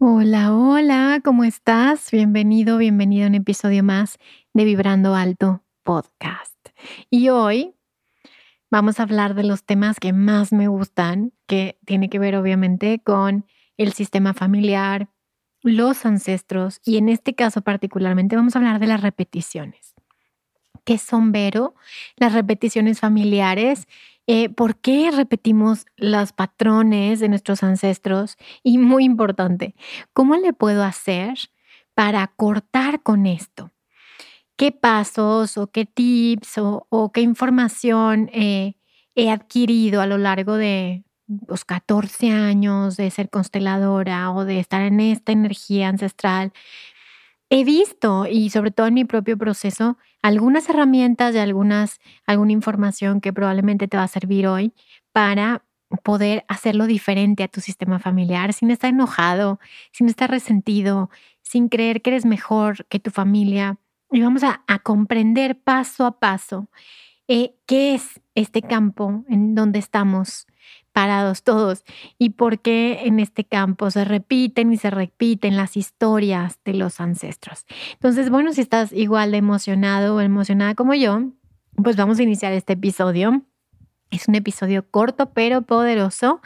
Hola, hola, ¿cómo estás? Bienvenido, bienvenido a un episodio más de Vibrando Alto Podcast. Y hoy vamos a hablar de los temas que más me gustan, que tiene que ver obviamente con el sistema familiar, los ancestros y en este caso particularmente vamos a hablar de las repeticiones. ¿Qué son, Vero? Las repeticiones familiares eh, por qué repetimos los patrones de nuestros ancestros y muy importante, ¿cómo le puedo hacer para cortar con esto? ¿Qué pasos o qué tips o, qué información eh, he adquirido a lo largo de los 14 años de ser consteladora o de estar en esta energía ancestral? He visto y sobre todo en mi propio proceso algunas herramientas y algunas, alguna información que probablemente te va a servir hoy para poder hacerlo diferente a tu sistema familiar sin estar enojado, sin estar resentido, sin creer que eres mejor que tu familia. Y vamos a, a comprender paso a paso eh, qué es este campo en donde estamos todos y por qué en este campo se repiten y se repiten las historias de los ancestros. Entonces, bueno, si estás igual de emocionado o emocionada como yo, pues vamos a iniciar este episodio. Es un episodio corto pero poderoso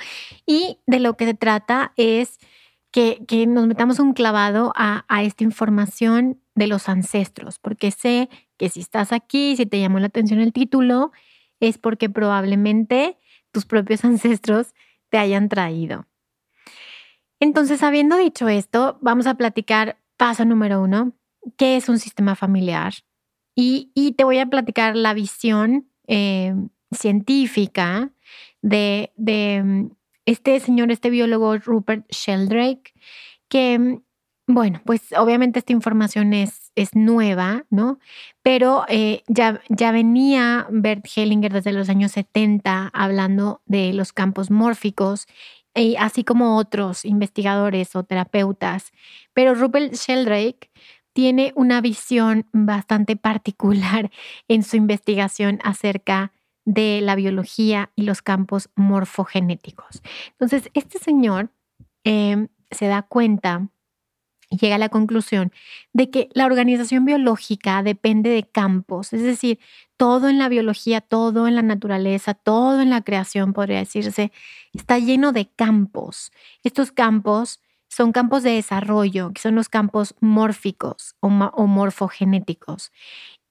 y de lo que se trata es que, nos metamos un clavado a, a esta información de los ancestros, porque sé que si estás aquí, si te llamó la atención el título, es porque probablemente tus propios ancestros te hayan traído. Entonces, habiendo dicho esto, vamos a platicar paso número uno, qué es un sistema familiar. Y, te voy a platicar la visión eh, científica de, mm, este señor, este biólogo Rupert Sheldrake, que mm, bueno, pues obviamente esta información es, es nueva, ¿no? Pero eh, ya, ya venía Bert Hellinger desde los años 70 hablando de los campos mórficos, y así como otros investigadores o terapeutas. Pero Rupert Sheldrake tiene una visión bastante particular en su investigación acerca de la biología y los campos morfogenéticos. Entonces, este señor eh, se da cuenta llega a la conclusión de que la organización biológica depende de campos, es decir, todo en la biología, todo en la naturaleza, todo en la creación, podría decirse, está lleno de campos. Estos campos son campos de desarrollo, que son los campos mórficos o, morfogenéticos.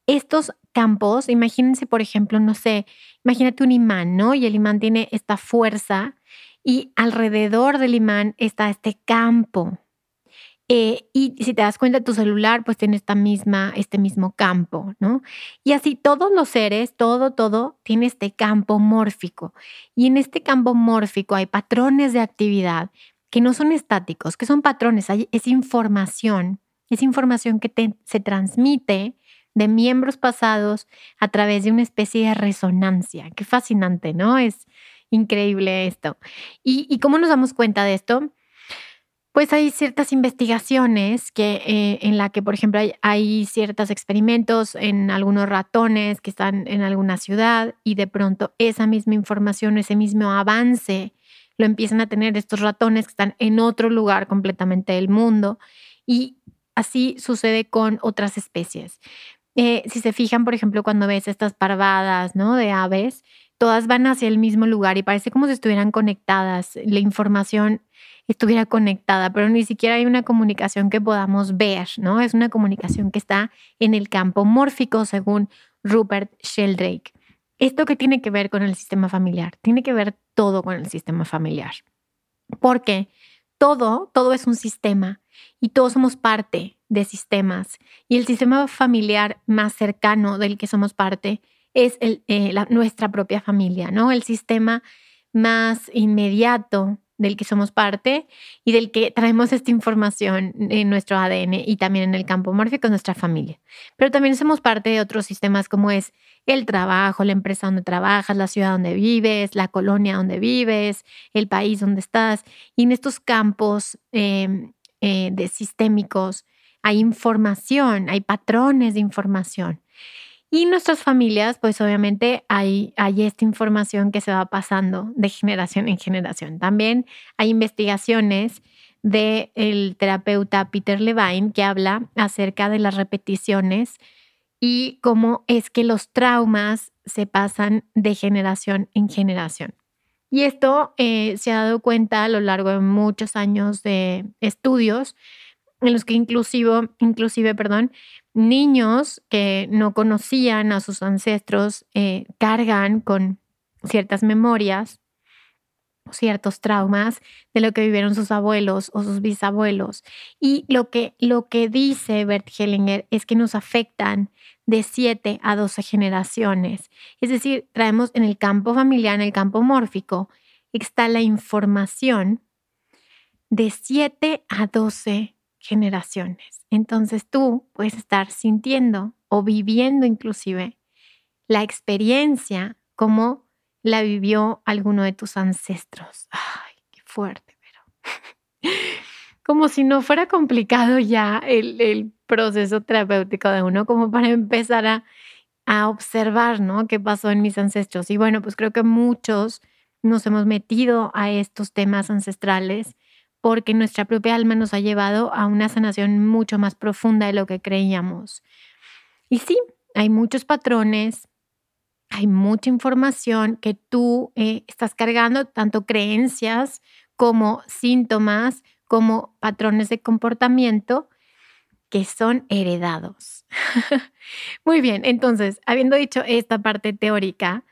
Estos campos, imagínense, por ejemplo, no sé, imagínate un imán, ¿no? Y el imán tiene esta fuerza y alrededor del imán está este campo, eh, y si te das cuenta, tu celular pues tiene esta misma, este mismo campo, ¿no? Y así todos los seres, todo, todo tiene este campo mórfico. Y en este campo mórfico hay patrones de actividad que no son estáticos, que son patrones, es información, es información que se transmite de miembros pasados a través de una especie de resonancia. Qué fascinante, ¿no? Es increíble esto. ¿Y, y cómo nos damos cuenta de esto? Pues hay ciertas investigaciones que, eh, en la que, por ejemplo, hay, ciertos experimentos en algunos ratones que están en alguna ciudad y de pronto esa misma información, ese mismo avance, lo empiezan a tener estos ratones que están en otro lugar completamente del mundo y así sucede con otras especies. Eh, si se fijan, por ejemplo, cuando ves estas parvadas ¿no? de aves, todas van hacia el mismo lugar y parece como si estuvieran conectadas. La información estuviera conectada, pero ni siquiera hay una comunicación que podamos ver, ¿no? Es una comunicación que está en el campo mórfico, según Rupert Sheldrake. ¿Esto qué tiene que ver con el sistema familiar? Tiene que ver todo con el sistema familiar. Porque todo, todo es un sistema y todos somos parte de sistemas. Y el sistema familiar más cercano del que somos parte es eh, nuestra propia familia, ¿no? El sistema más inmediato del que somos parte y del que traemos esta información en nuestro ADN y también en el campo mórfico, nuestra familia. Pero también somos parte de otros sistemas como es el trabajo, la empresa donde trabajas, la ciudad donde vives, la colonia donde vives, el país donde estás. Y en estos campos em, eh, de sistémicos hay información, hay patrones de información. Y nuestras familias, pues obviamente hay, hay esta información que se va pasando de generación en generación. También hay investigaciones del terapeuta Peter Levine que habla acerca de las repeticiones y cómo es que los traumas se pasan de generación en generación. Y esto eh, se ha dado cuenta a lo largo de muchos años de estudios en los que inclusive, inclusive perdón, niños que no conocían a sus ancestros eh, cargan con ciertas memorias ciertos traumas de lo que vivieron sus abuelos o sus bisabuelos. Y lo que, lo que dice Bert Hellinger es que nos afectan de 7 a 12 generaciones. Es decir, traemos en el campo familiar, en el campo mórfico, está la información de 7 a 12 generaciones. Entonces tú puedes estar sintiendo o viviendo inclusive la experiencia como la vivió alguno de tus ancestros. Ay, qué fuerte, pero como si no fuera complicado ya el, proceso terapéutico de uno, como para empezar a, a observar, ¿no? ¿Qué pasó en mis ancestros? Y bueno, pues creo que muchos nos hemos metido a estos temas ancestrales porque nuestra propia alma nos ha llevado a una sanación mucho más profunda de lo que creíamos. Y sí, hay muchos patrones, hay mucha información que tú eh, estás cargando, tanto creencias como síntomas, como patrones de comportamiento que son heredados. Muy bien, entonces, habiendo dicho esta parte teórica,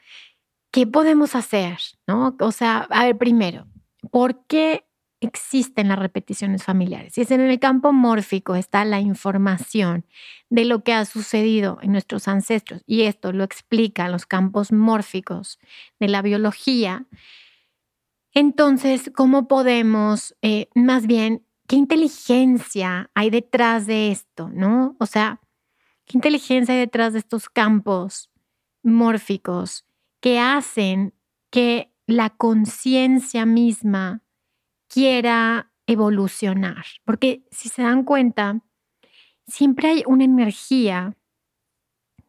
¿qué podemos hacer? ¿No? O sea, a ver, primero, ¿por qué existen las repeticiones familiares. Y es en el campo mórfico está la información de lo que ha sucedido en nuestros ancestros. Y esto lo explican los campos mórficos de la biología. Entonces, ¿cómo podemos, eh, más bien, qué inteligencia hay detrás de esto, ¿no? O sea, ¿qué inteligencia hay detrás de estos campos mórficos que hacen que la conciencia misma quiera evolucionar. Porque si se dan cuenta, siempre hay una energía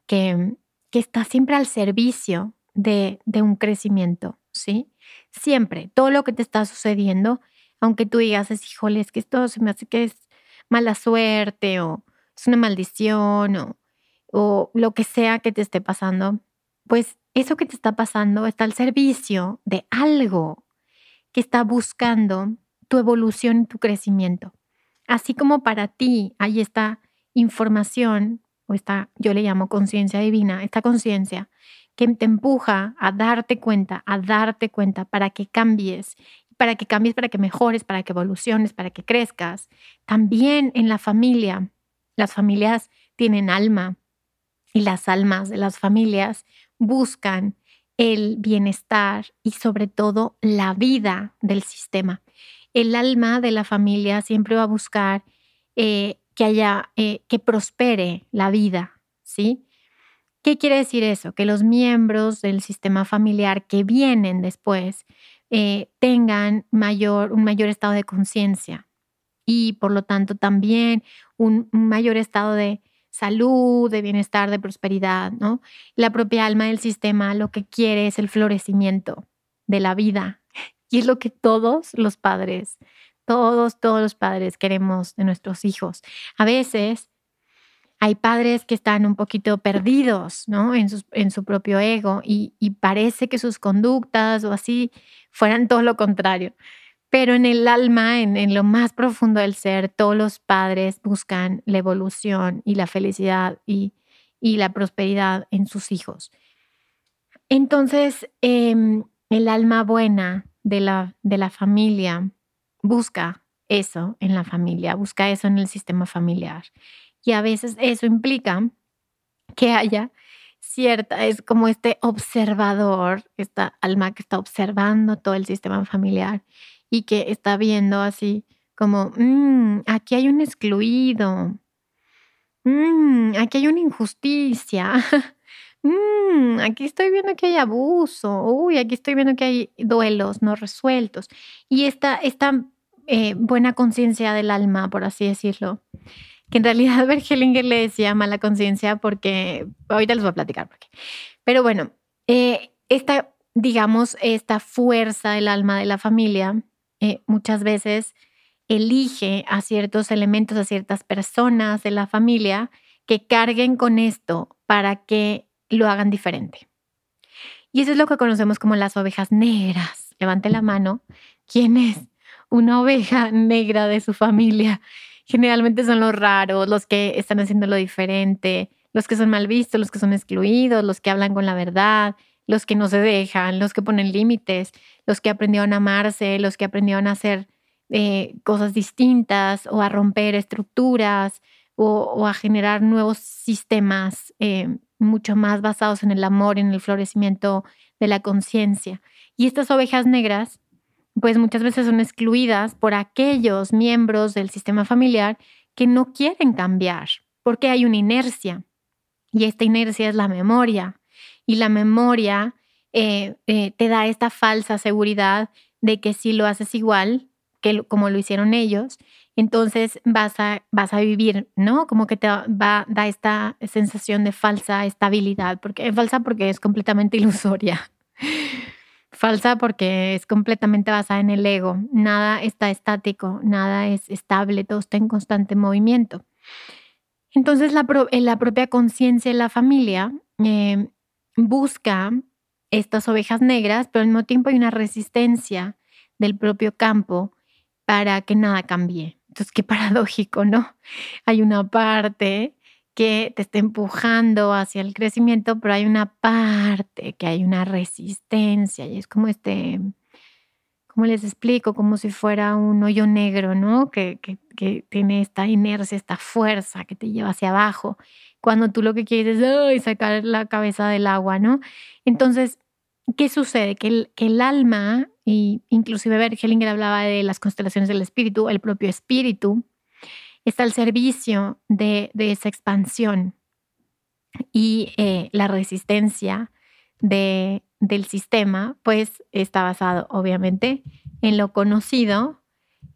que, que está siempre al servicio de, de, un crecimiento, ¿sí? Siempre, todo lo que te está sucediendo, aunque tú digas, híjole, es que esto se me hace que es mala suerte o es una maldición o, o lo que sea que te esté pasando, pues eso que te está pasando está al servicio de algo que está buscando tu evolución y tu crecimiento. Así como para ti hay esta información, o esta, yo le llamo conciencia divina, esta conciencia que te empuja a darte cuenta, a darte cuenta para que cambies, para que cambies, para que mejores, para que evoluciones, para que crezcas. También en la familia, las familias tienen alma y las almas de las familias buscan el bienestar y sobre todo la vida del sistema. El alma de la familia siempre va a buscar eh, que haya, eh, que prospere la vida, ¿sí? ¿Qué quiere decir eso? Que los miembros del sistema familiar que vienen después eh, tengan mayor, un mayor estado de conciencia y por lo tanto también un mayor estado de, salud, de bienestar, de prosperidad, ¿no? La propia alma del sistema lo que quiere es el florecimiento de la vida. Y es lo que todos los padres, todos, todos los padres queremos de nuestros hijos. A veces hay padres que están un poquito perdidos, ¿no? En, en su propio ego y, y parece que sus conductas o así fueran todo lo contrario. Pero en el alma, en, lo más profundo del ser, todos los padres buscan la evolución y la felicidad y, la prosperidad en sus hijos. Entonces, em, el alma buena de la, de la familia busca eso en la familia, busca eso en el sistema familiar. Y a veces eso implica que haya cierta, es como este observador, esta alma que está observando todo el sistema familiar y que está viendo así como, mm, aquí hay un excluido, mm, aquí hay una injusticia, mm, aquí estoy viendo que hay abuso, uy, aquí estoy viendo que hay duelos no resueltos. Y esta, esta eh, buena conciencia del alma, por así decirlo, que en realidad Bergelinger le decía mala conciencia porque, ahorita les voy a platicar por qué. Pero bueno, eh, esta, digamos, esta fuerza del alma de la familia eh, muchas veces elige a ciertos elementos, a ciertas personas de la familia que carguen con esto para que lo hagan diferente. Y eso es lo que conocemos como las ovejas negras. Levante la mano. ¿Quién es una oveja negra de su familia? Generalmente son los raros, los que están haciendo lo diferente, los que son mal vistos, los que son excluidos, los que hablan con la verdad, los que no se dejan, los que ponen límites, los que aprendieron a amarse, los que aprendieron a hacer eh, cosas distintas o a romper estructuras o, a generar nuevos sistemas eh, mucho más basados en el amor, en el florecimiento de la conciencia. Y estas ovejas negras, pues muchas veces son excluidas por aquellos miembros del sistema familiar que no quieren cambiar, porque hay una inercia. Y esta inercia es la memoria y la memoria eh, eh, te da esta falsa seguridad de que si lo haces igual que como lo hicieron ellos, entonces vas a, vas a vivir, ¿no? Como que te va, da esta sensación de falsa estabilidad, porque es falsa porque es completamente ilusoria. Falsa porque es completamente basada en el ego. Nada está estático, nada es estable, todo está en constante movimiento. Entonces la, la propia conciencia de la familia eh, busca estas ovejas negras, pero al mismo tiempo hay una resistencia del propio campo para que nada cambie. Entonces, qué paradójico, ¿no? Hay una parte que te está empujando hacia el crecimiento, pero hay una parte que hay una resistencia y es como este, ¿cómo les explico? Como si fuera un hoyo negro, ¿no? Que, tiene esta inercia, esta fuerza que te lleva hacia abajo cuando tú lo que quieres es sacar la cabeza del agua, ¿no? Entonces, ¿qué sucede? Que el, que el alma, y inclusive Bergelinger hablaba de las constelaciones del espíritu, el propio espíritu, está al servicio de, esa expansión y eh, la resistencia de, del sistema, pues está basado obviamente en lo conocido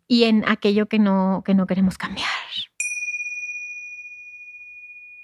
y en aquello que no, que no queremos cambiar.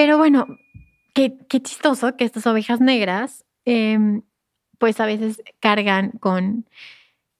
Pero bueno, qué, chistoso que estas ovejas negras, em, pues a veces cargan con,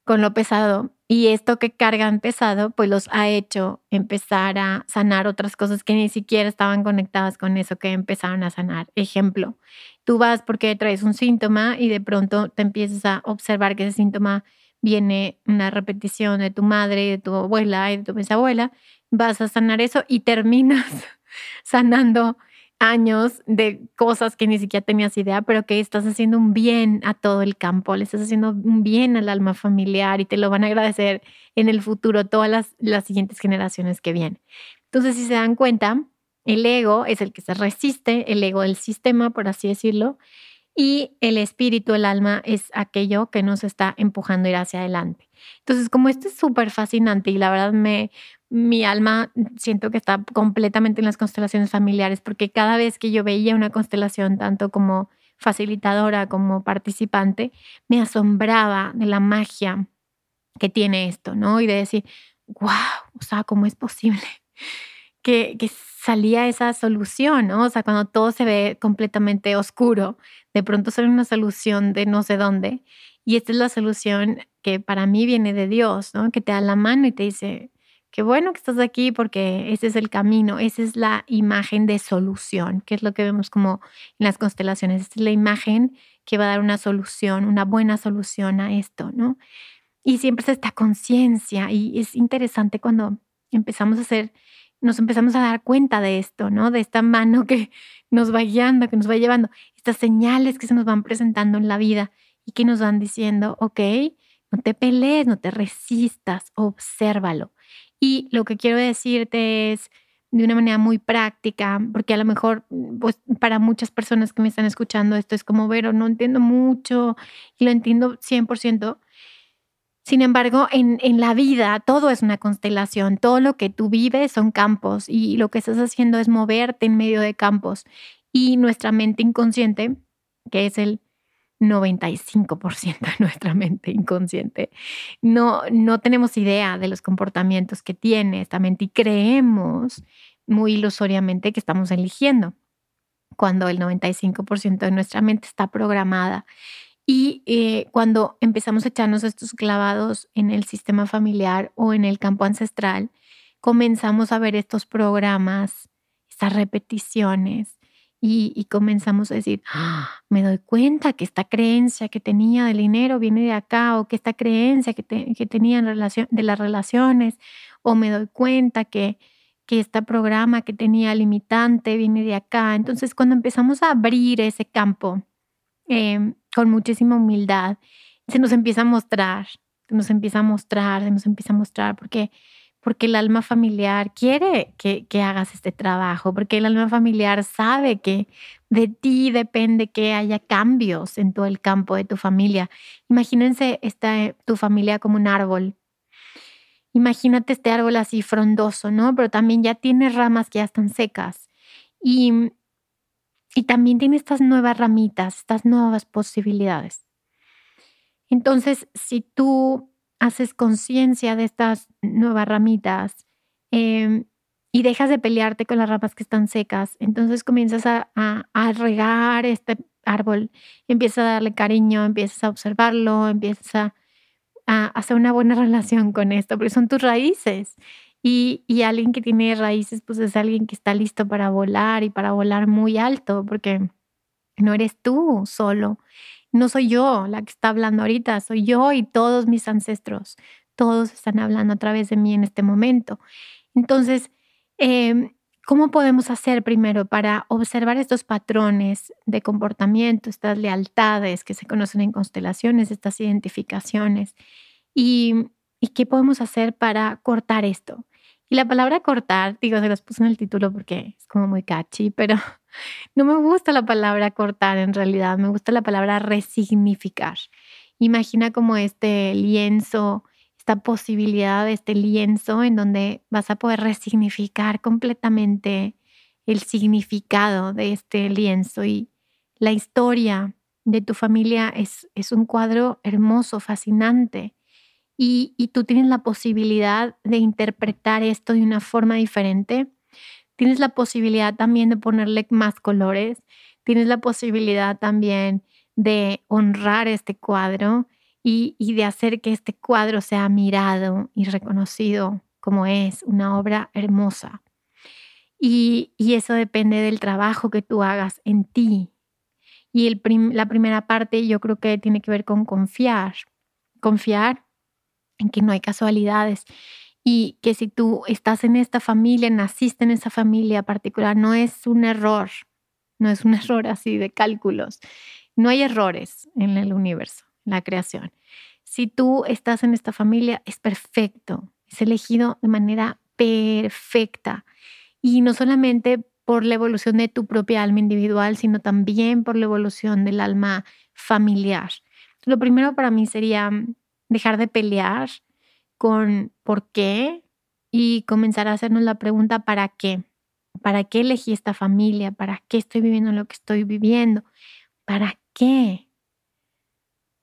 con lo pesado. Y esto que cargan pesado, pues los ha hecho empezar a sanar otras cosas que ni siquiera estaban conectadas con eso que empezaron a sanar. Ejemplo, tú vas porque traes un síntoma y de pronto te empiezas a observar que ese síntoma viene una repetición de tu madre, de tu abuela y de tu bisabuela, vas a sanar eso y terminas sanando años de cosas que ni siquiera tenías idea, pero que estás haciendo un bien a todo el campo, le estás haciendo un bien al alma familiar y te lo van a agradecer en el futuro todas las, las siguientes generaciones que vienen. Entonces, si se dan cuenta, el ego es el que se resiste, el ego del sistema, por así decirlo, y el espíritu, el alma, es aquello que nos está empujando a ir hacia adelante. Entonces, como esto es súper fascinante y la verdad me, mi alma siento que está completamente en las constelaciones familiares, porque cada vez que yo veía una constelación, tanto como facilitadora, como participante, me asombraba de la magia que tiene esto, ¿no? Y de decir, wow, o sea, ¿cómo es posible que, salía esa solución, ¿no? O sea, cuando todo se ve completamente oscuro, de pronto sale una solución de no sé dónde. Y esta es la solución que para mí viene de Dios, ¿no? Que te da la mano y te dice, qué bueno que estás aquí porque ese es el camino, esa es la imagen de solución, que es lo que vemos como en las constelaciones. Esta es la imagen que va a dar una solución, una buena solución a esto, ¿no? Y siempre es esta conciencia y es interesante cuando empezamos a hacer, nos empezamos a dar cuenta de esto, ¿no? De esta mano que nos va guiando, que nos va llevando, estas señales que se nos van presentando en la vida y que nos van diciendo, ok, no te pelees, no te resistas, obsérvalo. Y lo que quiero decirte es de una manera muy práctica, porque a lo mejor pues, para muchas personas que me están escuchando esto es como, pero no entiendo mucho y lo entiendo 100%. Sin embargo, en, en, la vida todo es una constelación, todo lo que tú vives son campos y lo que estás haciendo es moverte en medio de campos. Y nuestra mente inconsciente, que es el 95% de nuestra mente inconsciente, no, no tenemos idea de los comportamientos que tiene esta mente y creemos muy ilusoriamente que estamos eligiendo, cuando el 95% de nuestra mente está programada. Y eh, cuando empezamos a echarnos estos clavados en el sistema familiar o en el campo ancestral, comenzamos a ver estos programas, estas repeticiones, y, comenzamos a decir, ¡Ah! me doy cuenta que esta creencia que tenía del dinero viene de acá, o que esta creencia que, que tenía en relación, de las relaciones, o me doy cuenta que, que este programa que tenía limitante viene de acá. Entonces, cuando empezamos a abrir ese campo em, con muchísima humildad, se nos empieza a mostrar, se nos empieza a mostrar, se nos empieza a mostrar, porque porque el alma familiar quiere que, hagas este trabajo, porque el alma familiar sabe que de ti depende que haya cambios en todo el campo de tu familia. Imagínense esta, tu familia como un árbol. Imagínate este árbol así frondoso, ¿no? Pero también ya tiene ramas que ya están secas. Y, y también tiene estas nuevas ramitas, estas nuevas posibilidades. Entonces, si tú haces conciencia de estas nuevas ramitas em, y dejas de pelearte con las ramas que están secas, entonces comienzas a, regar este árbol, empiezas a darle cariño, empiezas a observarlo, empiezas a, hacer una buena relación con esto, porque son tus raíces. Y, alguien que tiene raíces, pues es alguien que está listo para volar y para volar muy alto, porque no eres tú solo no soy yo la que está hablando ahorita, soy yo y todos mis ancestros. Todos están hablando a través de mí en este momento. Entonces, em, ¿cómo podemos hacer primero para observar estos patrones de comportamiento, estas lealtades que se conocen en constelaciones, estas identificaciones? ¿Y, y qué podemos hacer para cortar esto? Y la palabra cortar, digo, se las puse en el título porque es como muy catchy, pero no me gusta la palabra cortar en realidad, me gusta la palabra resignificar. Imagina como este lienzo, esta posibilidad de este lienzo en donde vas a poder resignificar completamente el significado de este lienzo y la historia de tu familia es, es un cuadro hermoso, fascinante y, tú tienes la posibilidad de interpretar esto de una forma diferente. Tienes la posibilidad también de ponerle más colores. Tienes la posibilidad también de honrar este cuadro y, de hacer que este cuadro sea mirado y reconocido como es una obra hermosa. Y, eso depende del trabajo que tú hagas en ti. Y el la primera parte yo creo que tiene que ver con confiar. Confiar en que no hay casualidades y que si tú estás en esta familia, naciste en esa familia particular, no es un error, no es un error así de cálculos. No hay errores en el universo, en la creación. Si tú estás en esta familia, es perfecto, es elegido de manera perfecta. Y no solamente por la evolución de tu propia alma individual, sino también por la evolución del alma familiar. Lo primero para mí sería dejar de pelear con por qué y comenzar a hacernos la pregunta ¿para qué? ¿Para qué elegí esta familia? ¿Para qué estoy viviendo lo que estoy viviendo? ¿para qué?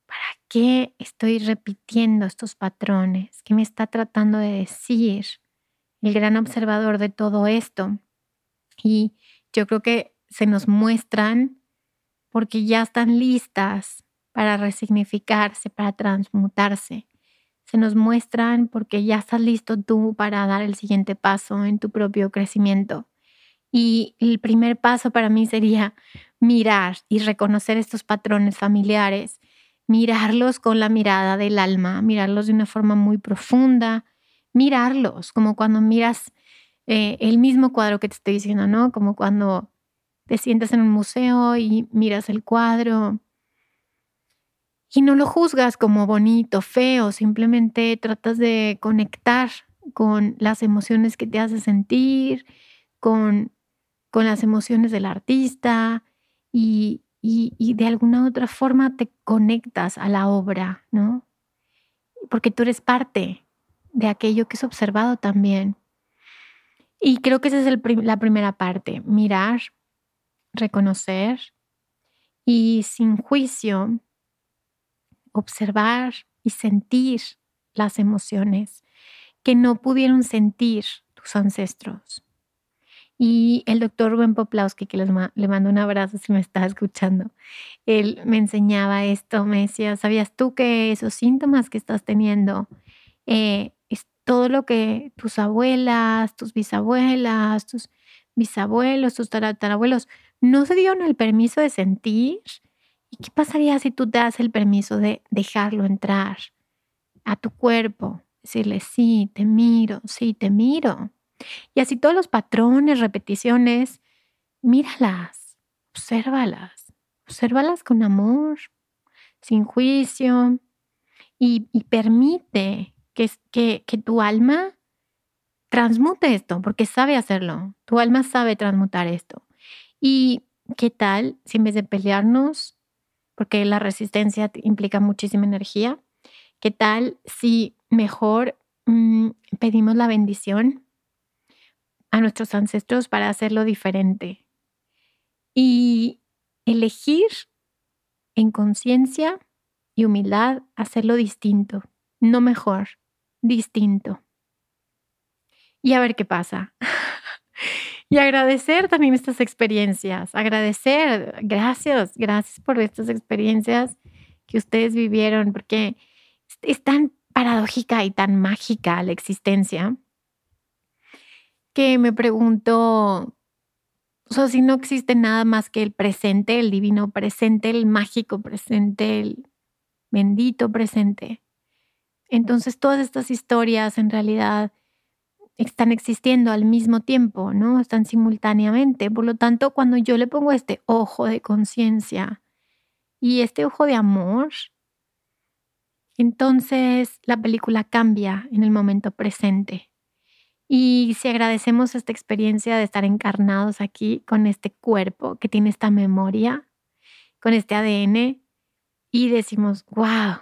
¿Para qué estoy repitiendo estos patrones? ¿Qué me está tratando de decir el gran observador de todo esto? Y yo creo que se nos muestran porque ya están listas para resignificarse, para transmutarse. Se nos muestran porque ya estás listo tú para dar el siguiente paso en tu propio crecimiento. Y el primer paso para mí sería mirar y reconocer estos patrones familiares, mirarlos con la mirada del alma, mirarlos de una forma muy profunda, mirarlos como cuando miras eh, el mismo cuadro que te estoy diciendo, ¿no? Como cuando te sientas en un museo y miras el cuadro y no lo juzgas como bonito, feo, simplemente tratas de conectar con las emociones que te hace sentir, con, con las emociones del artista y, y, de alguna otra forma te conectas a la obra, ¿no? Porque tú eres parte de aquello que es observado también. Y creo que esa es la primera parte, mirar reconocer y sin juicio observar y sentir las emociones que no pudieron sentir tus ancestros. Y el doctor Rubén Poplawski, que les le mando un abrazo si me está escuchando, él me enseñaba esto, me decía, ¿sabías tú que esos síntomas que estás teniendo eh, es todo lo que tus abuelas, tus bisabuelas, tus bisabuelos, tus tatarabuelos no se dieron el permiso de sentir. ¿Y qué pasaría si tú das el permiso de dejarlo entrar a tu cuerpo? Decirle, sí, te miro, sí, te miro. Y así todos los patrones, repeticiones, míralas, obsérvalas, obsérvalas con amor, sin juicio y, permite que, que, que tu alma transmute esto, porque sabe hacerlo. Tu alma sabe transmutar esto. ¿Y qué tal si en vez de pelearnos, porque la resistencia implica muchísima energía, qué tal si mejor mm, pedimos la bendición a nuestros ancestros para hacerlo diferente? Y elegir en conciencia y humildad hacerlo distinto, no mejor, distinto. Y a ver qué pasa. Y agradecer también estas experiencias, agradecer, gracias, gracias por estas experiencias que ustedes vivieron, porque es tan paradójica y tan mágica la existencia que me pregunto, o sea, si no existe nada más que el presente, el divino presente, el mágico presente, el bendito presente. Entonces todas estas historias en realidad están existiendo al mismo tiempo, ¿no? Están simultáneamente. Por lo tanto, cuando yo le pongo este ojo de conciencia y este ojo de amor, entonces la película cambia en el momento presente. Y si agradecemos esta experiencia de estar encarnados aquí con este cuerpo que tiene esta memoria, con este ADN, y decimos, wow,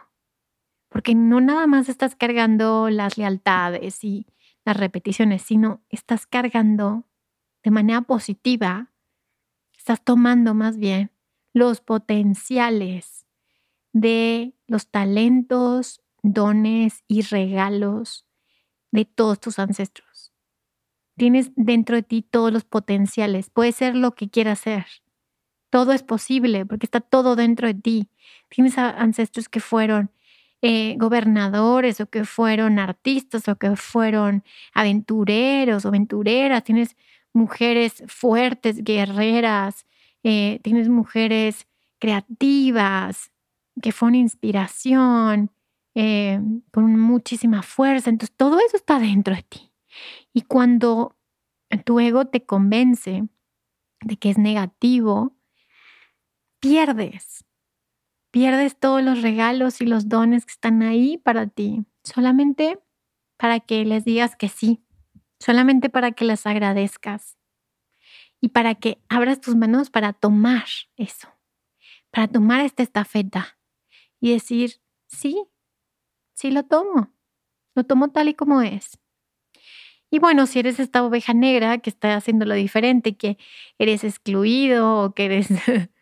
porque no nada más estás cargando las lealtades y las repeticiones, sino estás cargando de manera positiva, estás tomando más bien los potenciales de los talentos, dones y regalos de todos tus ancestros. Tienes dentro de ti todos los potenciales. Puede ser lo que quieras ser. Todo es posible porque está todo dentro de ti. Tienes ancestros que fueron eh, gobernadores o que fueron artistas o que fueron aventureros o aventureras, tienes mujeres fuertes, guerreras, eh, tienes mujeres creativas que fueron inspiración, eh, con muchísima fuerza. Entonces, todo eso está dentro de ti. Y cuando tu ego te convence de que es negativo, pierdes pierdes todos los regalos y los dones que están ahí para ti, solamente para que les digas que sí, solamente para que les agradezcas y para que abras tus manos para tomar eso, para tomar esta estafeta y decir, sí, sí lo tomo, lo tomo tal y como es. Y bueno, si eres esta oveja negra que está haciendo lo diferente, que eres excluido o que eres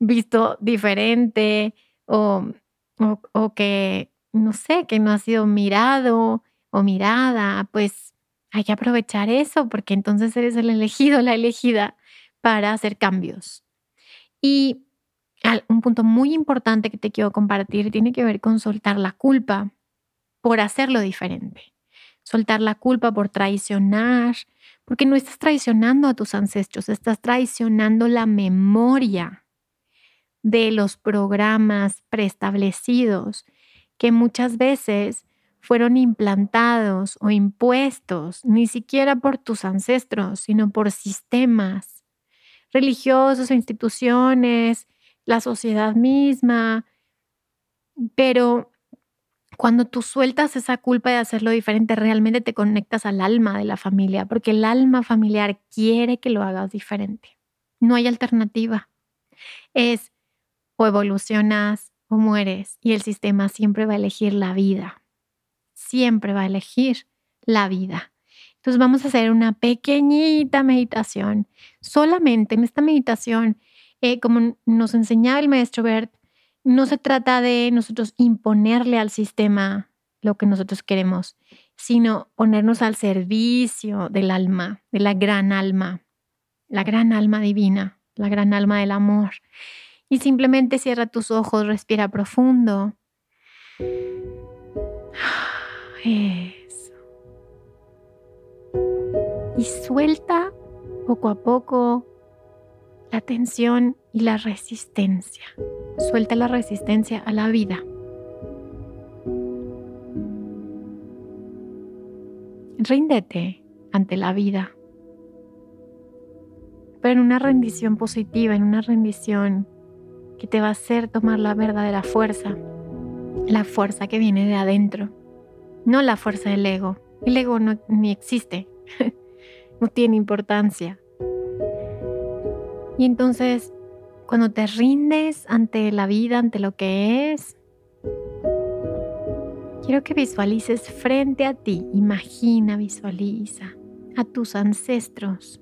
visto diferente o, o, que, no sé, que no ha sido mirado o mirada, pues hay que aprovechar eso porque entonces eres el elegido, la elegida para hacer cambios. Y un punto muy importante que te quiero compartir tiene que ver con soltar la culpa por hacerlo diferente. Soltar la culpa por traicionar, porque no estás traicionando a tus ancestros, estás traicionando la memoria de los programas preestablecidos que muchas veces fueron implantados o impuestos ni siquiera por tus ancestros, sino por sistemas religiosos, instituciones, la sociedad misma. Pero cuando tú sueltas esa culpa de hacerlo diferente, realmente te conectas al alma de la familia, porque el alma familiar quiere que lo hagas diferente. No hay alternativa. Es o evolucionas o mueres y el sistema siempre va a elegir la vida. Siempre va a elegir la vida. Entonces vamos a hacer una pequeñita meditación. Solamente en esta meditación, eh, como nos enseñaba el maestro Bert, no se trata de nosotros imponerle al sistema lo que nosotros queremos, sino ponernos al servicio del alma, de la gran alma, la gran alma divina, la gran alma del amor. Y simplemente cierra tus ojos, respira profundo. Eso. Y suelta poco a poco la tensión y la resistencia. Suelta la resistencia a la vida. Ríndete ante la vida, pero en una rendición positiva, en una rendición que te va a hacer tomar la verdadera fuerza, la fuerza que viene de adentro, no la fuerza del ego. El ego no ni existe, no tiene importancia. Y entonces cuando te rindes ante la vida, ante lo que es, quiero que visualices frente a ti, imagina, visualiza a tus ancestros.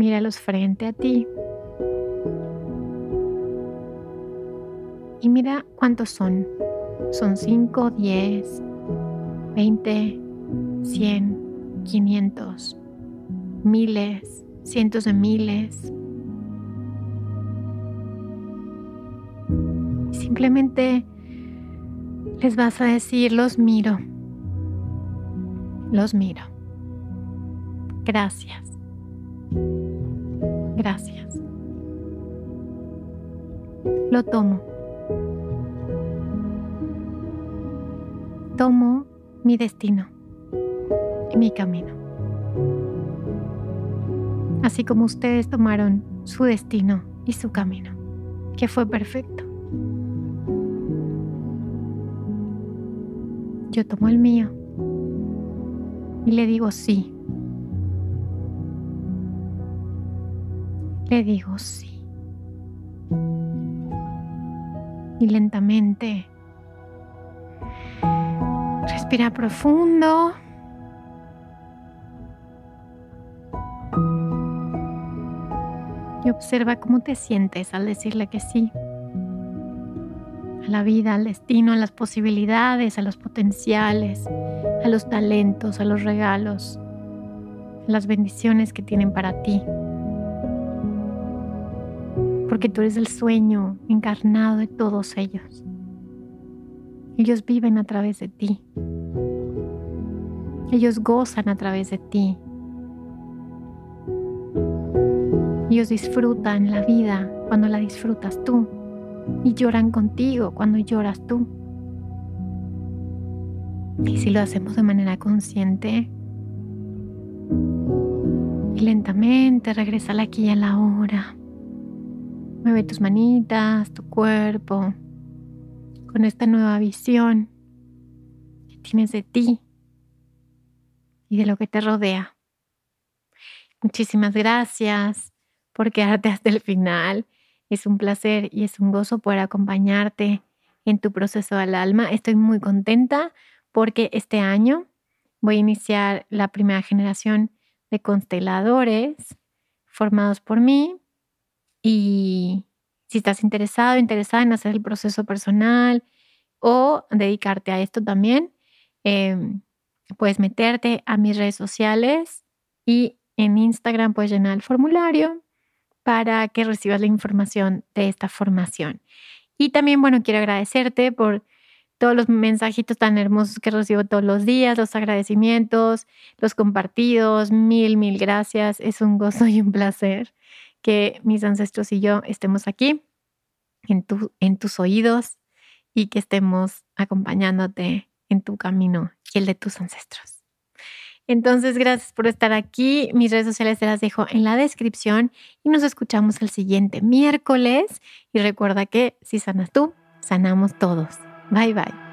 Míralos frente a ti. Y mira cuántos son. Son 5, 10, 20, 100, 500, miles, cientos de miles. Simplemente les vas a decir, los miro, los miro. Gracias. Gracias. Lo tomo. Tomo mi destino mi camino. Así como ustedes tomaron su destino y su camino, que fue perfecto. Yo tomo el mío y le digo sí. Le digo sí. Y lentamente respira profundo. y observa cómo te sientes al decirle que sí. A la vida, al destino, a las posibilidades, a los potenciales, a los talentos, a los regalos, a las bendiciones que tienen para ti. Porque tú eres el sueño encarnado de todos ellos. Ellos viven a través de ti. Ellos gozan a través de ti. Ellos disfrutan la vida cuando la disfrutas tú y lloran contigo cuando lloras tú. Y si lo hacemos de manera consciente y lentamente regresa aquí y a la hora. Mueve tus manitas, tu cuerpo, con esta nueva visión que tienes de ti y de lo que te rodea. Muchísimas gracias por quedarte hasta el final. Es un placer y es un gozo poder acompañarte en tu proceso al alma. Estoy muy contenta porque este año voy a iniciar la primera generación de consteladores formados por mí y si estás interesado, interesada en hacer el proceso personal o dedicarte a esto también, em, puedes meterte a mis redes sociales y en Instagram puedes llenar el formulario para que recibas la información de esta formación. Y también, bueno, quiero agradecerte por todos los mensajitos tan hermosos que recibo todos los días, los agradecimientos, los compartidos, mil, mil gracias. Es un gozo y un placer que mis ancestros y yo estemos aquí en, tu, en tus oídos y que estemos acompañándote en tu camino y el de tus ancestros. Entonces, gracias por estar aquí. Mis redes sociales te las dejo en la descripción y nos escuchamos el siguiente miércoles. Y recuerda que si sanas tú, sanamos todos. Bye bye.